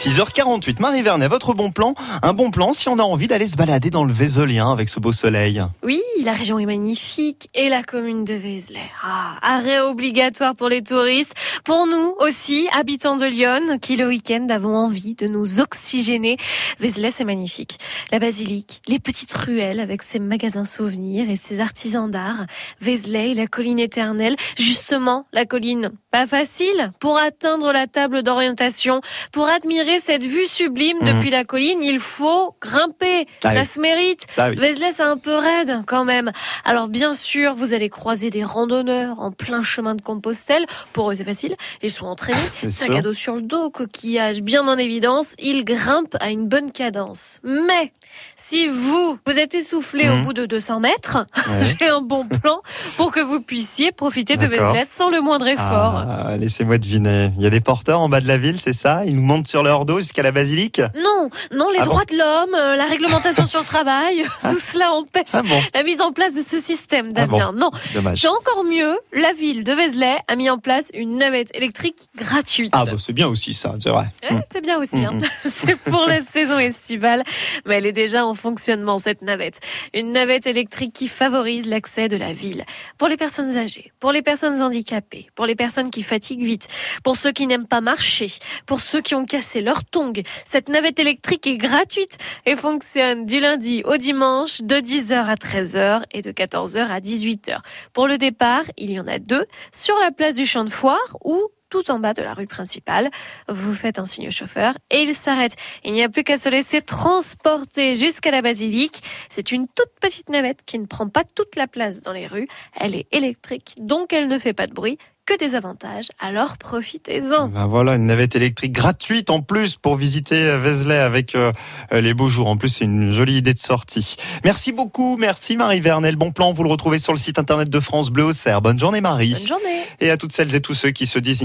6h48, Marie Vernet, votre bon plan Un bon plan si on a envie d'aller se balader dans le Vézelien avec ce beau soleil. Oui, la région est magnifique et la commune de Vézelay. Ah, arrêt obligatoire pour les touristes. Pour nous aussi, habitants de Lyon, qui le week-end avons envie de nous oxygéner. Vézelay, c'est magnifique. La basilique, les petites ruelles avec ses magasins souvenirs et ses artisans d'art. Vézelay, la colline éternelle. Justement, la colline, pas facile pour atteindre la table d'orientation. Pour admirer cette vue sublime Mhm. depuis la colline, il faut grimper. Ah Ça oui. se mérite. Ça, oui. Vézelay, c'est un peu raide quand même. Alors bien sûr, vous allez croiser des randonneurs en plein chemin de Compostelle. Pour eux, c'est facile. Ils sont entraînés. Sac à dos sur le dos, coquillage bien en évidence. Ils grimpent à une bonne cadence. Mais si vous, vous êtes essoufflé au Mhm. bout de 200 mètres, Ouais. j'ai un bon plan pour que vous puissiez profiter de. Vézelay sans le moindre effort. Ah, Laissez-moi deviner. Il y a des porteurs en bas de la ville, c'est ça? Ils nous montent sur leur dos jusqu'à la basilique? Non, non, les Ah bon? droits de l'homme, euh, la réglementation sur le travail, tout cela empêche Ah bon, la mise en place de ce système, Ah bon. Damien. Non. C'est encore mieux, la ville de Vézelay a mis en place une navette électrique gratuite. Ah bah c'est bien aussi ça, c'est vrai. Eh, c'est bien aussi, hein. Mm, c'est pour la saison estivale, mais elle est déjà en fonctionnement cette navette. Une navette électrique qui favorise l'accès de la ville pour les personnes âgées, pour les personnes handicapées, pour les personnes qui fatiguent vite, pour ceux qui n'aiment pas marcher, pour ceux qui ont cassé leur tongue. Cette navette électrique est gratuite et fonctionne du lundi au dimanche de 10h à 13h et de 14h à 18h. Pour le départ, il y en a deux sur la place du champ de foire ou tout en bas de la rue principale. Vous faites un signe au chauffeur et il s'arrête. Il n'y a plus qu'à se laisser transporter jusqu'à la basilique. C'est une toute petite navette qui ne prend pas toute la place dans les rues. Elle est électrique, donc elle ne fait pas de bruit. Que des avantages, alors profitez-en. Ben voilà, une navette électrique gratuite en plus pour visiter Vézelay avec euh, euh, les beaux jours. En plus, c'est une jolie idée de sortie. Merci beaucoup, merci Marie Vernel. Bon plan, vous le retrouvez sur le site internet de France Bleu Auxerre. Bonne journée Marie. Bonne journée. Et à toutes celles et tous ceux qui se disent